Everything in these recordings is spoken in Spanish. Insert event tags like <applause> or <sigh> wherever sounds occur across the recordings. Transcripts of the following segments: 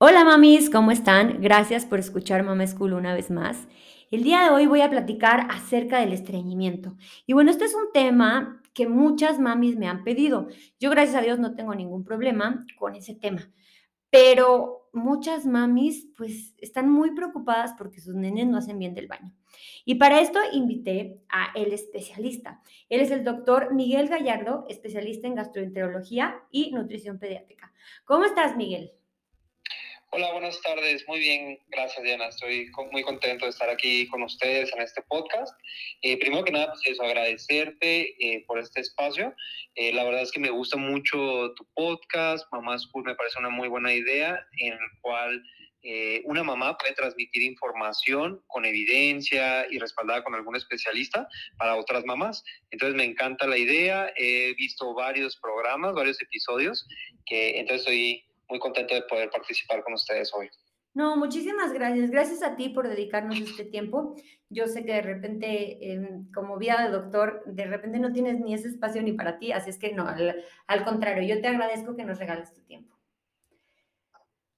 Hola mamis, ¿cómo están? Gracias por escuchar Mama School una vez más. El día de hoy voy a platicar acerca del estreñimiento. Y bueno, este es un tema que muchas mamis me han pedido. Yo gracias a Dios no tengo ningún problema con ese tema. Pero muchas mamis pues están muy preocupadas porque sus nenes no hacen bien del baño. Y para esto invité a el especialista. Él es el doctor Miguel Gallardo, especialista en gastroenterología y nutrición pediátrica. ¿Cómo estás, Miguel? Hola, buenas tardes. Muy bien, gracias Diana. Estoy muy contento de estar aquí con ustedes en este podcast. Eh, primero que nada, pues agradecerte eh, por este espacio. Eh, la verdad es que me gusta mucho tu podcast. Mamá School me parece una muy buena idea en el cual una mamá puede transmitir información con evidencia y respaldada con algún especialista para otras mamás. Entonces me encanta la idea. He visto varios programas, varios episodios, que entonces estoy muy contento de poder participar con ustedes hoy. No, muchísimas gracias. Gracias a ti por dedicarnos este tiempo. Yo sé que de repente, em, como vida de doctor, de repente no tienes ni ese espacio ni para ti, así es que no, al, contrario, yo te agradezco que nos regales tu tiempo.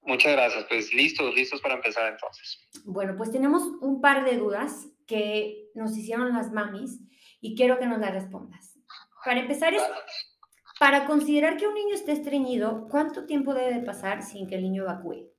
Muchas gracias. Pues listos, listos para empezar entonces. Bueno, pues tenemos un par de dudas que nos hicieron las mamis y quiero que nos las respondas. Para empezar, es, para considerar que un niño esté estreñido, ¿cuánto tiempo debe pasar sin que el niño evacúe?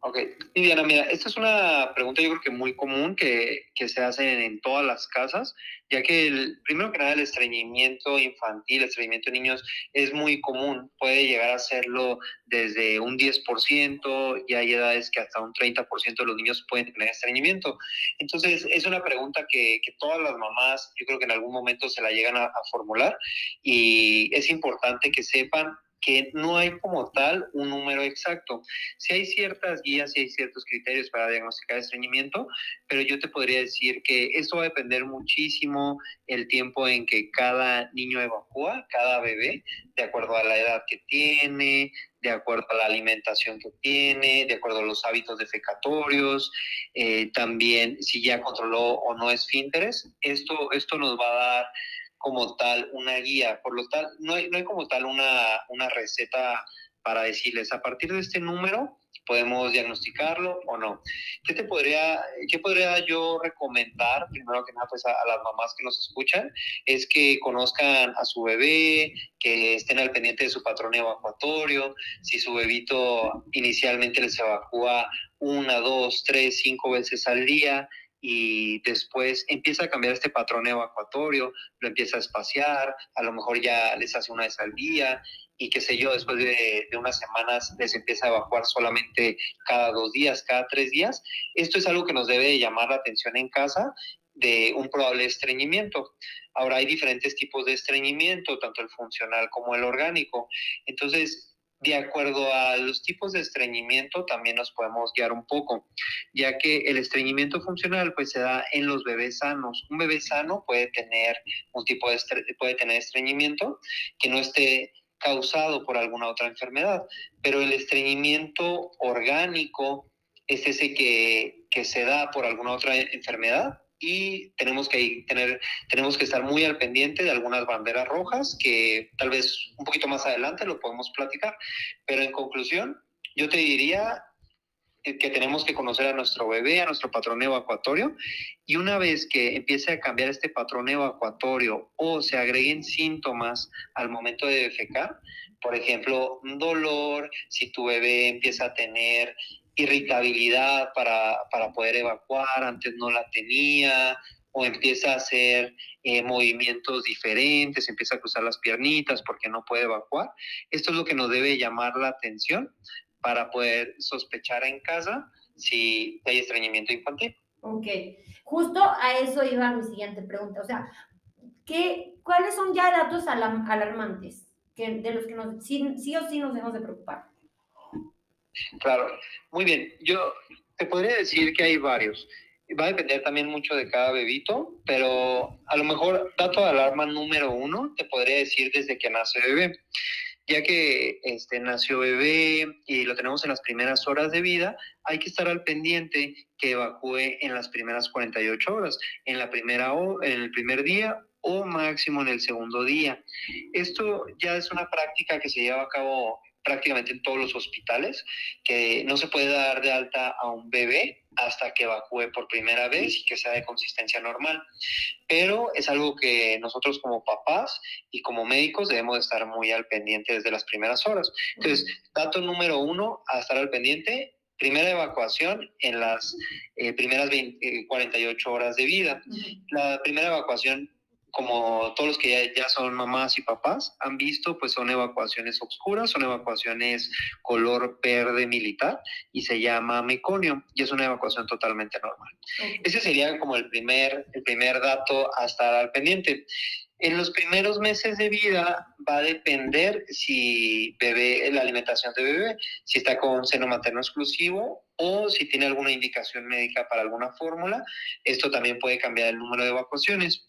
Ok, Diana, mira, esta es una pregunta yo creo que muy común que, que se hace en, todas las casas, ya que el, primero que nada el estreñimiento infantil, el estreñimiento de niños es muy común, puede llegar a serlo desde un 10% y hay edades que hasta un 30% de los niños pueden tener estreñimiento. Entonces, es una pregunta que, que, todas las mamás yo creo que en algún momento se la llegan a, a formular y es importante que sepan que no hay como tal un número exacto. Si hay ciertas guías, si hay ciertos criterios para diagnosticar estreñimiento, pero yo te podría decir que esto va a depender muchísimo el tiempo en que cada niño evacúa, cada bebé, de acuerdo a la edad que tiene, de acuerdo a la alimentación que tiene, de acuerdo a los hábitos defecatorios, eh, también si ya controló o no esfínteres. Esto, esto nos va a dar como tal una guía, por lo tal, no hay, no hay como tal una, una receta para decirles a partir de este número podemos diagnosticarlo o no. ¿Qué te podría, qué podría yo recomendar, primero que nada, pues a, las mamás que nos escuchan, es que conozcan a su bebé, que estén al pendiente de su patrón evacuatorio, si su bebito inicialmente les evacúa una, dos, tres, cinco veces al día, y después empieza a cambiar este patrón evacuatorio, lo empieza a espaciar, a lo mejor ya les hace una vez al día y qué sé yo, después de, de, unas semanas les empieza a evacuar solamente cada dos días, cada tres días. Esto es algo que nos debe llamar la atención en casa de un probable estreñimiento. Ahora hay diferentes tipos de estreñimiento, tanto el funcional como el orgánico. Entonces, de acuerdo a los tipos de estreñimiento también nos podemos guiar un poco, ya que el estreñimiento funcional pues se da en los bebés sanos. Un bebé sano puede tener un tipo de puede tener estreñimiento que no esté causado por alguna otra enfermedad, pero el estreñimiento orgánico es ese que, que se da por alguna otra enfermedad y tenemos que tener, tenemos que estar muy al pendiente de algunas banderas rojas que tal vez un poquito más adelante lo podemos platicar. Pero en conclusión, yo te diría que tenemos que conocer a nuestro bebé, a nuestro patrón evacuatorio, y una vez que empiece a cambiar este patrón evacuatorio o se agreguen síntomas al momento de defecar, por ejemplo, un dolor, si tu bebé empieza a tener irritabilidad para, para poder evacuar, antes no la tenía, o empieza a hacer eh, movimientos diferentes, empieza a cruzar las piernitas porque no puede evacuar. Esto es lo que nos debe llamar la atención para poder sospechar en casa si hay estreñimiento infantil. Ok, justo a eso iba mi siguiente pregunta. O sea, ¿qué, ¿cuáles son ya datos alarmantes que, de los que nos, sí, sí o sí nos debemos de preocupar? Claro, muy bien. Yo te podría decir que hay varios. Va a depender también mucho de cada bebito, pero a lo mejor dato de alarma número uno te podría decir desde que nace bebé. Ya que este, nació bebé y lo tenemos en las primeras horas de vida, hay que estar al pendiente que evacúe en las primeras 48 horas, en, la primera, en el primer día o máximo en el segundo día. Esto ya es una práctica que se lleva a cabo prácticamente en todos los hospitales, que no se puede dar de alta a un bebé hasta que evacúe por primera vez y que sea de consistencia normal. Pero es algo que nosotros como papás y como médicos debemos estar muy al pendiente desde las primeras horas. Entonces, dato número uno, a estar al pendiente, primera evacuación en las eh, primeras 48 horas de vida. La primera evacuación como todos los que ya, son mamás y papás han visto, pues son evacuaciones oscuras, son evacuaciones color verde militar y se llama meconio y es una evacuación totalmente normal. Ese sería como el primer, el primer dato a estar al pendiente. En los primeros meses de vida va a depender si bebé, la alimentación de bebé, si está con seno materno exclusivo o si tiene alguna indicación médica para alguna fórmula. Esto también puede cambiar el número de evacuaciones.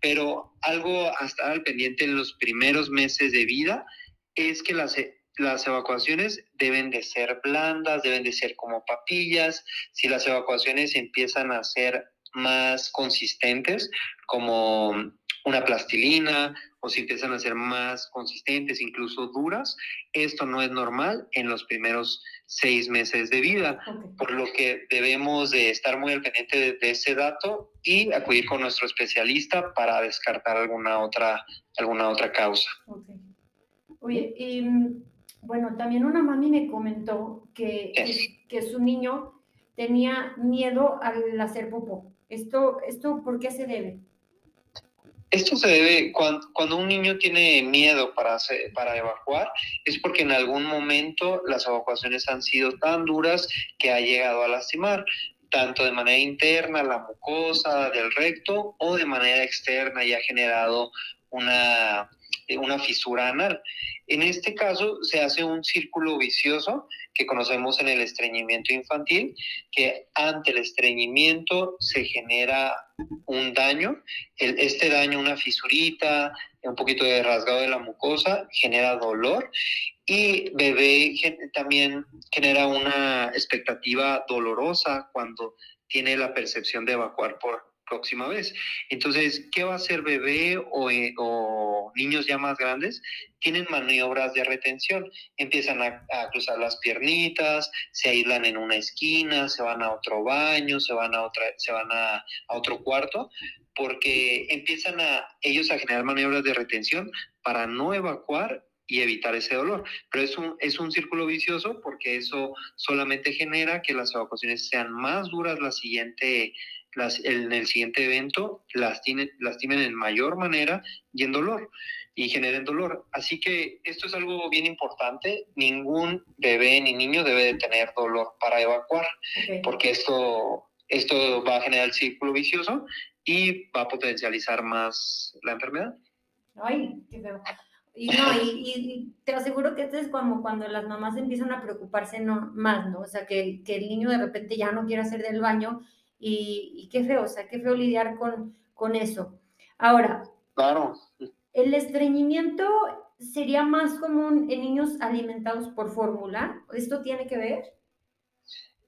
Pero algo a estar al pendiente en los primeros meses de vida es que las, las evacuaciones deben de ser blandas, deben de ser como papillas. Si las evacuaciones empiezan a ser más consistentes, como una plastilina o si empiezan a ser más consistentes, incluso duras, esto no es normal en los primeros seis meses de vida, por lo que debemos de estar muy al pendiente de, ese dato y acudir con nuestro especialista para descartar alguna otra, alguna otra causa. Oye, y, bueno, también una mami me comentó que, que su niño tenía miedo al hacer popó. ¿Esto, esto por qué se debe? Esto se debe cuando, un niño tiene miedo para, para evacuar, es porque en algún momento las evacuaciones han sido tan duras que ha llegado a lastimar, tanto de manera interna, la mucosa del recto, o de manera externa y ha generado una, una fisura anal. En este caso se hace un círculo vicioso que conocemos en el estreñimiento infantil, que ante el estreñimiento se genera un daño, este daño, una fisurita, un poquito de rasgado de la mucosa, genera dolor y bebé también genera una expectativa dolorosa cuando tiene la percepción de evacuar por próxima vez. Entonces, ¿qué va a hacer bebé o, eh, o niños ya más grandes? Tienen maniobras de retención. Empiezan a, cruzar las piernitas, se aíslan en una esquina, se van a otro baño, se van a, otra, se van a, a otro cuarto, porque empiezan a ellos a generar maniobras de retención para no evacuar y evitar ese dolor. Pero es un, es un círculo vicioso porque eso solamente genera que las evacuaciones sean más duras la siguiente en el siguiente evento lastimen, lastimen en mayor manera y en dolor y generen dolor. Así que esto es algo bien importante. Ningún bebé ni niño debe de tener dolor para evacuar, porque esto, esto va a generar el círculo vicioso y va a potencializar más la enfermedad. Ay, qué feo. Y, no, y, te aseguro que esto es como cuando las mamás empiezan a preocuparse no, más, ¿no? O sea, que, que el niño de repente ya no quiere hacer del baño y, qué feo, o sea, qué feo lidiar con, con eso. Ahora, claro. ¿el estreñimiento sería más común en niños alimentados por fórmula? ¿Esto tiene que ver?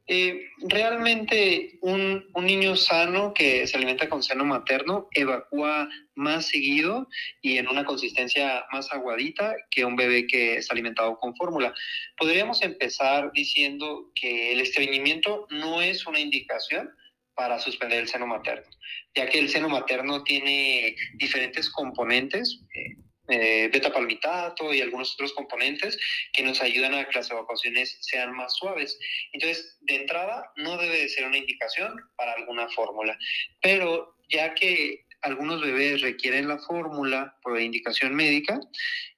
Eh, realmente un, un, niño sano que se alimenta con seno materno evacúa más seguido y en una consistencia más aguadita que un bebé que es alimentado con fórmula. Podríamos empezar diciendo que el estreñimiento no es una indicación para suspender el seno materno, ya que el seno materno tiene diferentes componentes, eh, eh, beta palmitato y algunos otros componentes que nos ayudan a que las evacuaciones sean más suaves. Entonces, de entrada, no debe de ser una indicación para alguna fórmula, pero ya que algunos bebés requieren la fórmula por indicación médica,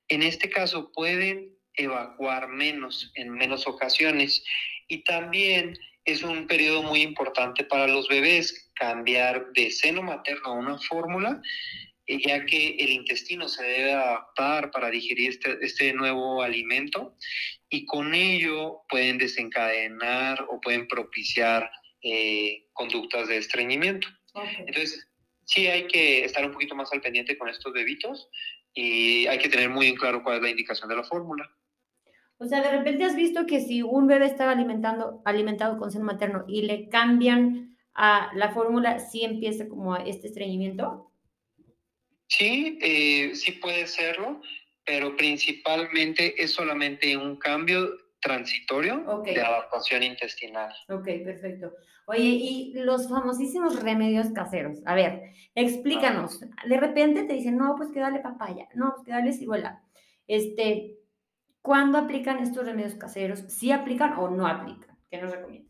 en este caso pueden evacuar menos en menos ocasiones y también es un periodo muy importante para los bebés cambiar de seno materno a una fórmula, eh, ya que el intestino se debe adaptar para digerir este, este nuevo alimento y con ello pueden desencadenar o pueden propiciar eh, conductas de estreñimiento. Entonces, sí hay que estar un poquito más al pendiente con estos bebitos y hay que tener muy en claro cuál es la indicación de la fórmula. O sea, de repente has visto que si un bebé estaba alimentando, alimentado con seno materno y le cambian a la fórmula, ¿sí empieza como este estreñimiento? Sí, eh, sí puede serlo, pero principalmente es solamente un cambio transitorio de adaptación intestinal. Ok, perfecto. Oye, y los famosísimos remedios caseros. A ver, explícanos. De repente te dicen, no, pues que dale papaya, no, pues que dale ciruela. Este, ¿cuándo aplican estos remedios caseros? ¿Sí aplican o no aplican? ¿Qué nos recomiendas?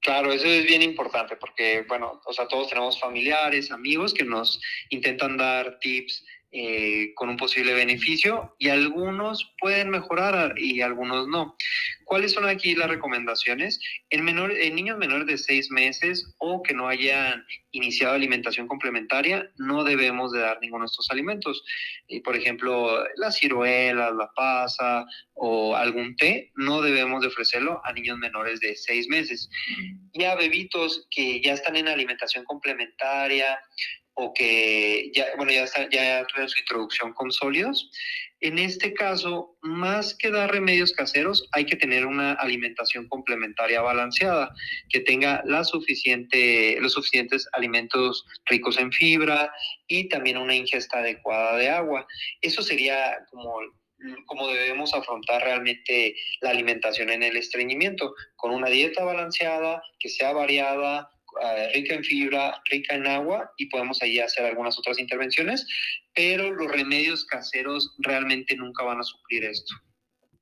Claro, eso es bien importante porque, bueno, o sea, todos tenemos familiares, amigos que nos intentan dar tips eh, con un posible beneficio y algunos pueden mejorar y algunos no. ¿Cuáles son aquí las recomendaciones? En, menor, en niños menores de seis meses o que no hayan iniciado alimentación complementaria, no debemos de dar ninguno de estos alimentos. Y por ejemplo, las ciruelas, la pasa o algún té, no debemos de ofrecerlo a niños menores de seis meses. Y a bebitos que ya están en alimentación complementaria, o que ya, bueno, ya, está, ya su introducción con sólidos. En este caso, más que dar remedios caseros, hay que tener una alimentación complementaria balanceada, que tenga los suficientes alimentos ricos en fibra y también una ingesta adecuada de agua. Eso sería como como debemos afrontar realmente la alimentación en el estreñimiento, con una dieta balanceada, que sea variada, eh, rica en fibra, rica en agua y podemos ahí hacer algunas otras intervenciones, pero los remedios caseros realmente nunca van a suplir esto.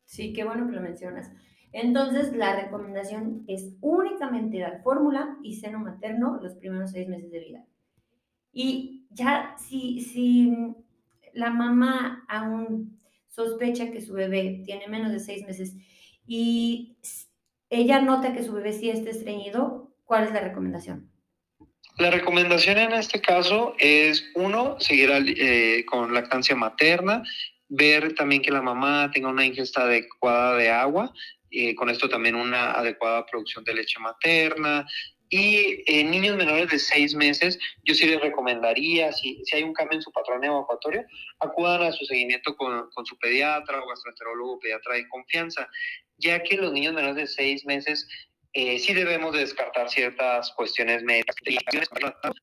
Sí, qué bueno que lo mencionas. Entonces, la recomendación es únicamente dar fórmula y seno materno los primeros seis meses de vida. Y ya, si, si la mamá aún sospecha que su bebé tiene menos de seis meses y ella nota que su bebé sí está estreñido, ¿Cuál es la recomendación? La recomendación en este caso es, uno, seguir eh, con lactancia materna, ver también que la mamá tenga una ingesta adecuada de agua, eh, con esto también una adecuada producción de leche materna. Y en niños menores de seis meses, yo sí les recomendaría, si, si hay un cambio en su patrón evacuatorio, acudan a su seguimiento con, con su pediatra o gastroenterólogo pediatra de confianza, ya que los niños menores de seis meses eh, sí debemos descartar ciertas cuestiones médicas.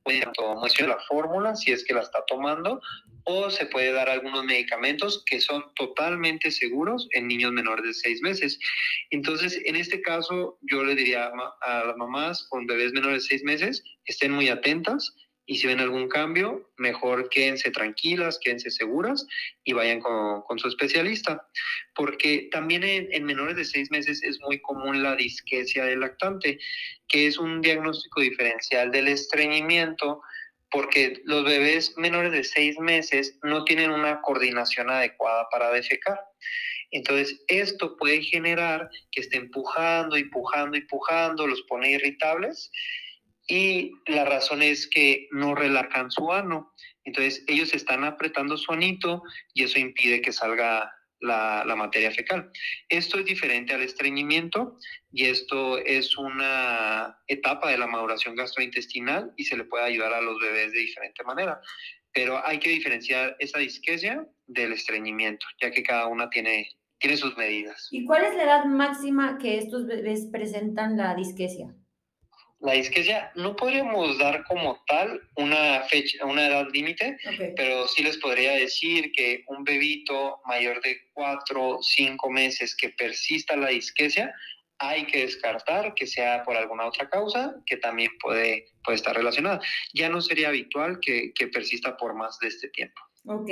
Puede la fórmula si es que la está tomando o se puede dar algunos medicamentos que son totalmente seguros en niños menores de seis meses. Entonces, en este caso, yo le diría a las mamás con bebés menores de seis meses, estén muy atentas y si ven algún cambio, mejor quédense tranquilas, quédense seguras y vayan con, su especialista. Porque también en, menores de seis meses es muy común la disquesia del lactante, que es un diagnóstico diferencial del estreñimiento, porque los bebés menores de seis meses no tienen una coordinación adecuada para defecar. Entonces, esto puede generar que esté empujando, empujando, empujando, los pone irritables y la razón es que no relajan su ano. Entonces ellos están apretando su anito y eso impide que salga la, materia fecal. Esto es diferente al estreñimiento y esto es una etapa de la maduración gastrointestinal y se le puede ayudar a los bebés de diferente manera. Pero hay que diferenciar esa disquesia del estreñimiento, ya que cada una tiene, tiene sus medidas. ¿Y cuál es la edad máxima que estos bebés presentan la disquesia? La disquesia no podríamos dar como tal una fecha, una edad límite, pero sí les podría decir que un bebito mayor de cuatro o cinco meses que persista la disquesia, hay que descartar que sea por alguna otra causa que también puede, puede estar relacionada. Ya no sería habitual que, que persista por más de este tiempo. Ok.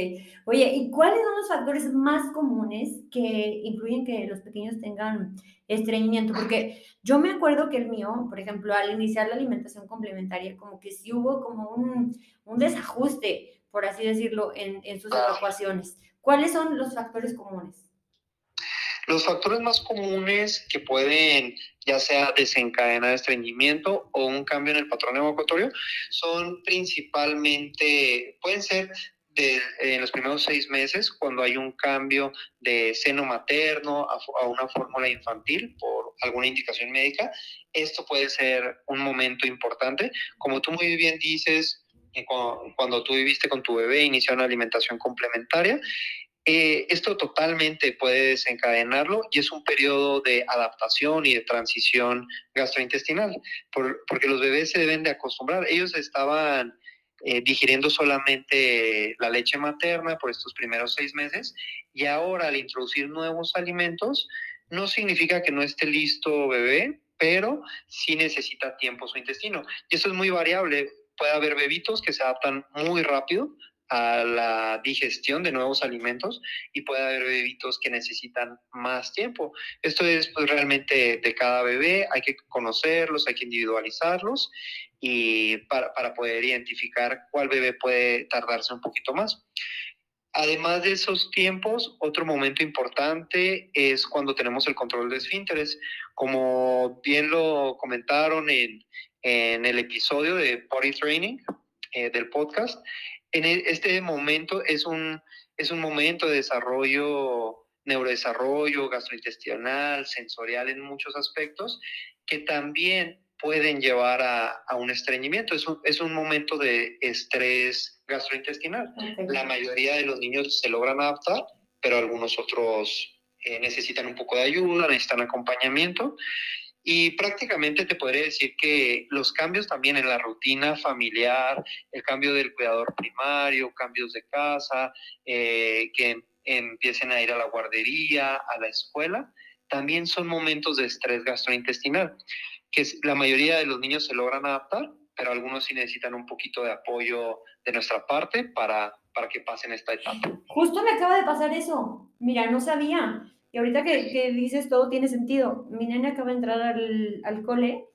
Oye, ¿y cuáles son los factores más comunes que influyen que los pequeños tengan estreñimiento? Porque yo me acuerdo que el mío, por ejemplo, al iniciar la alimentación complementaria, como que sí hubo como un, desajuste, por así decirlo, en, en sus evacuaciones. ¿Cuáles son los factores comunes? Los factores más comunes que pueden ya sea desencadenar estreñimiento o un cambio en el patrón evacuatorio son principalmente, pueden ser en los primeros seis meses, cuando hay un cambio de seno materno a, una fórmula infantil por alguna indicación médica, esto puede ser un momento importante. Como tú muy bien dices, eh, cuando, tú viviste con tu bebé, inició una alimentación complementaria, eh, esto totalmente puede desencadenarlo y es un periodo de adaptación y de transición gastrointestinal, porque los bebés se deben de acostumbrar. Ellos estaban eh, digiriendo solamente la leche materna por estos primeros seis meses y ahora al introducir nuevos alimentos, no significa que no esté listo bebé, pero sí necesita tiempo su intestino. Y eso es muy variable. Puede haber bebitos que se adaptan muy rápido a la digestión de nuevos alimentos y puede haber bebitos que necesitan más tiempo. Esto es pues, realmente de cada bebé, hay que conocerlos, hay que individualizarlos y para, para poder identificar cuál bebé puede tardarse un poquito más. Además de esos tiempos, otro momento importante es cuando tenemos el control de esfínteres. Como bien lo comentaron en, en el episodio de Body Training eh, del podcast, en e, este momento es un, es un momento de desarrollo, neurodesarrollo, gastrointestinal, sensorial en muchos aspectos, que también pueden llevar a, a un estreñimiento. Es un, es un, momento de estrés gastrointestinal. Okay. La mayoría de los niños se logran adaptar, pero algunos otros eh, necesitan un poco de ayuda, necesitan acompañamiento. Y prácticamente te podría decir que los cambios también en la rutina familiar, el cambio del cuidador primario, cambios de casa, eh, que empiecen a ir a la guardería, a la escuela, también son momentos de estrés gastrointestinal, que la mayoría de los niños se logran adaptar, pero algunos sí necesitan un poquito de apoyo de nuestra parte para, para que pasen esta etapa. Justo me acaba de pasar eso. Mira, no sabía. Y ahorita que, que, dices todo tiene sentido. Mi nena acaba de entrar al, al cole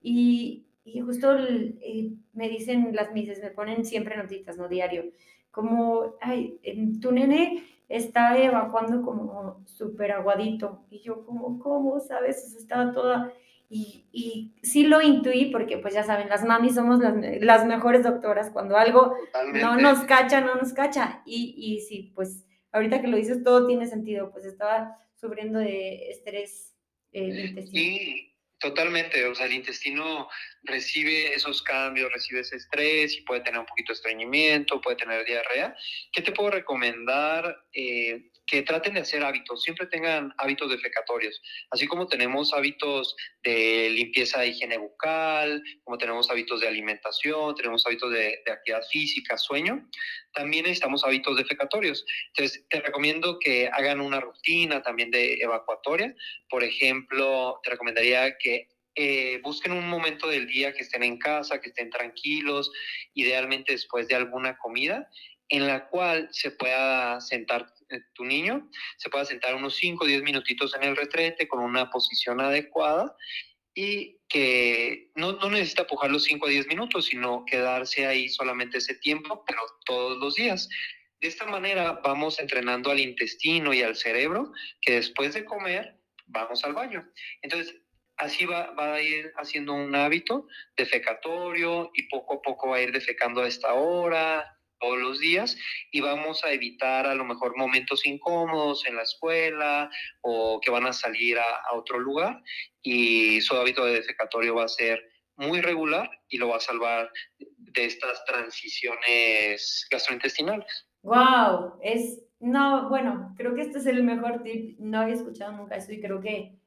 y, y justo el, eh, me dicen las mises, me ponen siempre notitas, no diario, como, ay, tu nene está evacuando como súper aguadito. Y yo como, ¿cómo? ¿Sabes? Eso estaba toda... Y, y, sí lo intuí porque pues ya saben, las mamis somos las, las mejores doctoras, cuando algo Totalmente. no nos cacha, no nos cacha. Y, y sí, pues ahorita que lo dices, todo tiene sentido, pues estaba sufriendo de estrés eh, intestino. Sí, totalmente, o sea, el intestino recibe esos cambios, recibe ese estrés y puede tener un poquito de estreñimiento, puede tener diarrea. ¿Qué te puedo recomendar? Eh, que traten de hacer hábitos, siempre tengan hábitos defecatorios, así como tenemos hábitos de limpieza de higiene bucal, como tenemos hábitos de alimentación, tenemos hábitos de, actividad física, sueño, también necesitamos hábitos defecatorios. Entonces, te recomiendo que hagan una rutina también de evacuatoria. Por ejemplo, te recomendaría que eh, busquen un momento del día que estén en casa, que estén tranquilos, idealmente después de alguna comida, en la cual se pueda sentar tu niño, se pueda sentar unos 5 o 10 minutitos en el retrete con una posición adecuada y que no, no necesita pujar los 5 a 10 minutos, sino quedarse ahí solamente ese tiempo, pero todos los días. De esta manera vamos entrenando al intestino y al cerebro que después de comer vamos al baño. Entonces, así va, va, a ir haciendo un hábito defecatorio y poco a poco va a ir defecando a esta hora, todos los días y vamos a evitar a lo mejor momentos incómodos en la escuela o que van a salir a, a otro lugar y su hábito de defecatorio va a ser muy regular y lo va a salvar de estas transiciones gastrointestinales. Wow, es no, bueno, creo que este es el mejor tip. No había escuchado nunca eso y creo que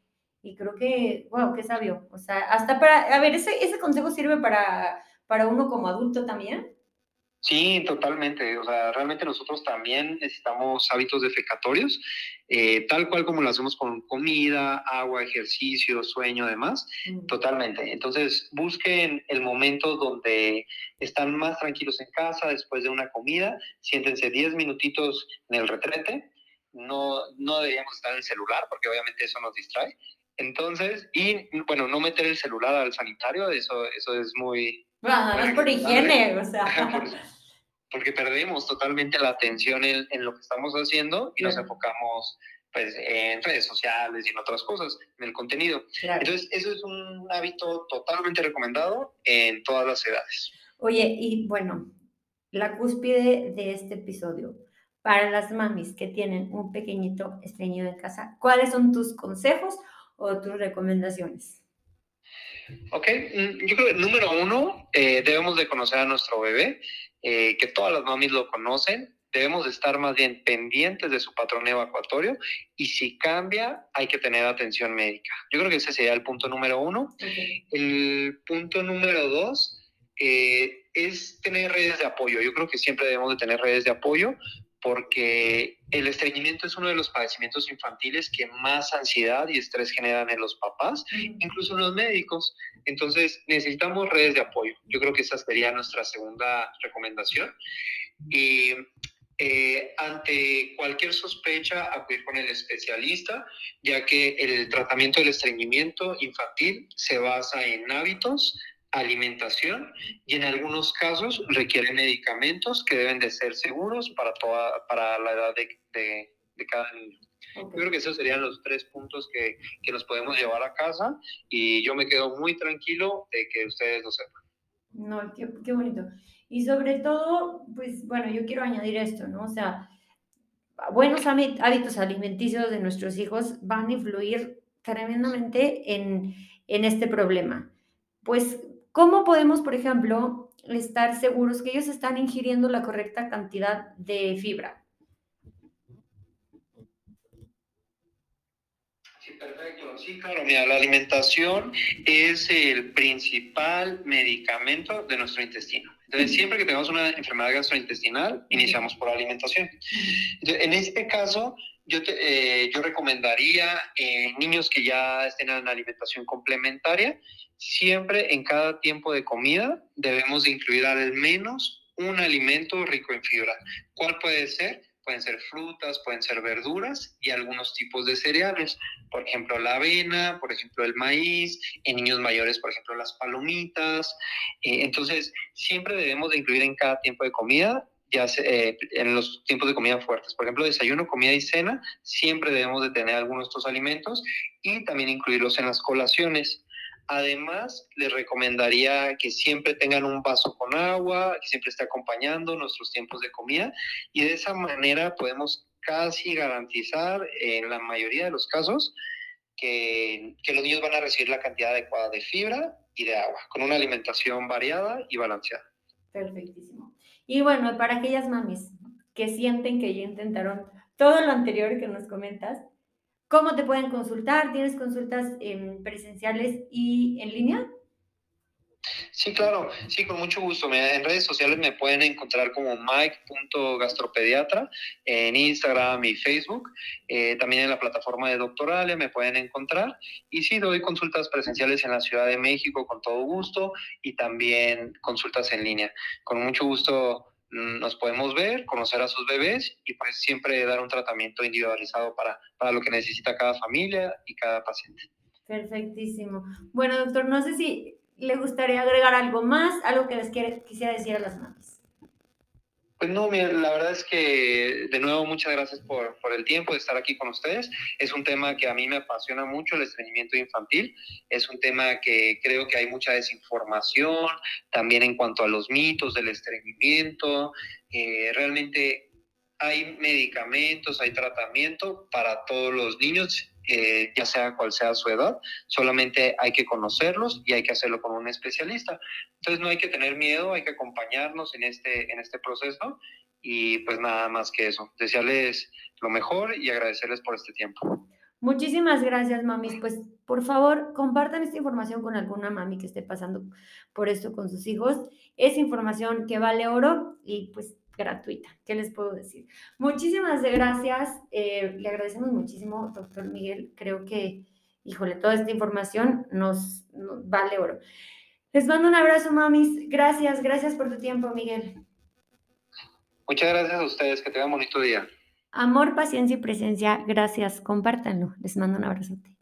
y creo que, wow, qué sabio. O sea, hasta para, a ver, ese, ese consejo sirve para, para uno como adulto también. Sí, totalmente. O sea, realmente nosotros también necesitamos hábitos defecatorios, eh, tal cual como lo hacemos con comida, agua, ejercicio, sueño, demás. Mm. Totalmente. Entonces, busquen el momento donde están más tranquilos en casa después de una comida. Siéntense 10 minutitos en el retrete. No, no deberíamos estar en el celular porque obviamente eso nos distrae. Entonces, y bueno, no meter el celular al sanitario, eso, eso es muy... No es por higiene, o sea. <laughs> porque perdemos totalmente la atención en, en lo que estamos haciendo y nos enfocamos pues, en redes sociales y en otras cosas, en el contenido. Claro. Entonces, eso es un hábito totalmente recomendado en todas las edades. Oye, y bueno, la cúspide de este episodio, para las mamis que tienen un pequeñito estreñido en casa, ¿cuáles son tus consejos o tus recomendaciones? Ok, mm, yo creo que número uno, eh, debemos de conocer a nuestro bebé eh, que todas las mamis lo conocen, debemos estar más bien pendientes de su patrón evacuatorio y si cambia hay que tener atención médica. Yo creo que ese sería el punto número uno. Okay. El punto número dos, eh, es tener redes de apoyo. Yo creo que siempre debemos de tener redes de apoyo porque el estreñimiento es uno de los padecimientos infantiles que más ansiedad y estrés generan en los papás, incluso en los médicos. Entonces, necesitamos redes de apoyo. Yo creo que esa sería nuestra segunda recomendación. Y eh, ante cualquier sospecha, acudir con el especialista, ya que el tratamiento del estreñimiento infantil se basa en hábitos, alimentación y en algunos casos requiere medicamentos que deben de ser seguros para, toda, para la edad de, de, cada niño. Yo creo que esos serían los tres puntos que, que, nos podemos llevar a casa y yo me quedo muy tranquilo de que ustedes lo sepan. No, qué, qué bonito. Y sobre todo, pues bueno, yo quiero añadir esto, ¿no? O sea, buenos hábitos alimenticios de nuestros hijos van a influir tremendamente en, en este problema. Pues, ¿cómo podemos, por ejemplo, estar seguros que ellos están ingiriendo la correcta cantidad de fibra? Sí, perfecto. Sí, claro. Mira, la alimentación es el principal medicamento de nuestro intestino. Entonces, siempre que tengamos una enfermedad gastrointestinal, iniciamos por la alimentación. en este caso, yo, eh, yo recomendaría eh, niños que ya estén en alimentación complementaria, siempre en cada tiempo de comida debemos de incluir al menos un alimento rico en fibra. ¿Cuál puede ser? pueden ser frutas, pueden ser verduras y algunos tipos de cereales, por ejemplo la avena, por ejemplo el maíz, en niños mayores, por ejemplo las palomitas. Eh, entonces, siempre debemos de incluir en cada tiempo de comida, eh, en los tiempos de comida fuertes, por ejemplo desayuno, comida y cena, siempre debemos de tener algunos de estos alimentos y también incluirlos en las colaciones. Además, les recomendaría que siempre tengan un vaso con agua, que siempre esté acompañando nuestros tiempos de comida y de esa manera podemos casi garantizar en la mayoría de los casos que, que los niños van a recibir la cantidad adecuada de fibra y de agua, con una alimentación variada y balanceada. Perfectísimo. Y bueno, para aquellas mamis que sienten que ya intentaron todo lo anterior que nos comentas, ¿Cómo te pueden consultar? ¿Tienes consultas em, presenciales y en línea? Sí, claro, sí, con mucho gusto. En redes sociales me pueden encontrar como mike.gastropediatra en Instagram y Facebook. Eh, también en la plataforma de Doctorale me pueden encontrar. Y sí, doy consultas presenciales en la Ciudad de México con todo gusto y también consultas en línea. Con mucho gusto nos podemos ver, conocer a sus bebés y pues siempre dar un tratamiento individualizado para, para lo que necesita cada familia y cada paciente. Perfectísimo. Bueno, doctor, no sé si le gustaría agregar algo más, algo que les quisiera decir a las mamás. Pues no, la verdad es que de nuevo muchas gracias por, por, el tiempo de estar aquí con ustedes. Es un tema que a mí me apasiona mucho, el estreñimiento infantil. Es un tema que creo que hay mucha desinformación, también en cuanto a los mitos del estreñimiento. Eh, realmente hay medicamentos, hay tratamiento para todos los niños eh, ya sea cual sea su edad, solamente hay que conocerlos y hay que hacerlo con un especialista. Entonces no hay que tener miedo, hay que acompañarnos en este, en este proceso y pues nada más que eso, desearles lo mejor y agradecerles por este tiempo. Muchísimas gracias, mamis. Pues por favor, compartan esta información con alguna mami que esté pasando por esto con sus hijos. Es información que vale oro y pues gratuita. ¿Qué les puedo decir? Muchísimas gracias. Eh, le agradecemos muchísimo, doctor Miguel. Creo que, híjole, toda esta información nos, nos, vale oro. Les mando un abrazo, mamis. Gracias, gracias por tu tiempo, Miguel. Muchas gracias a ustedes. Que tengan un bonito día. Amor, paciencia y presencia. Gracias. Compártanlo. Les mando un abrazote.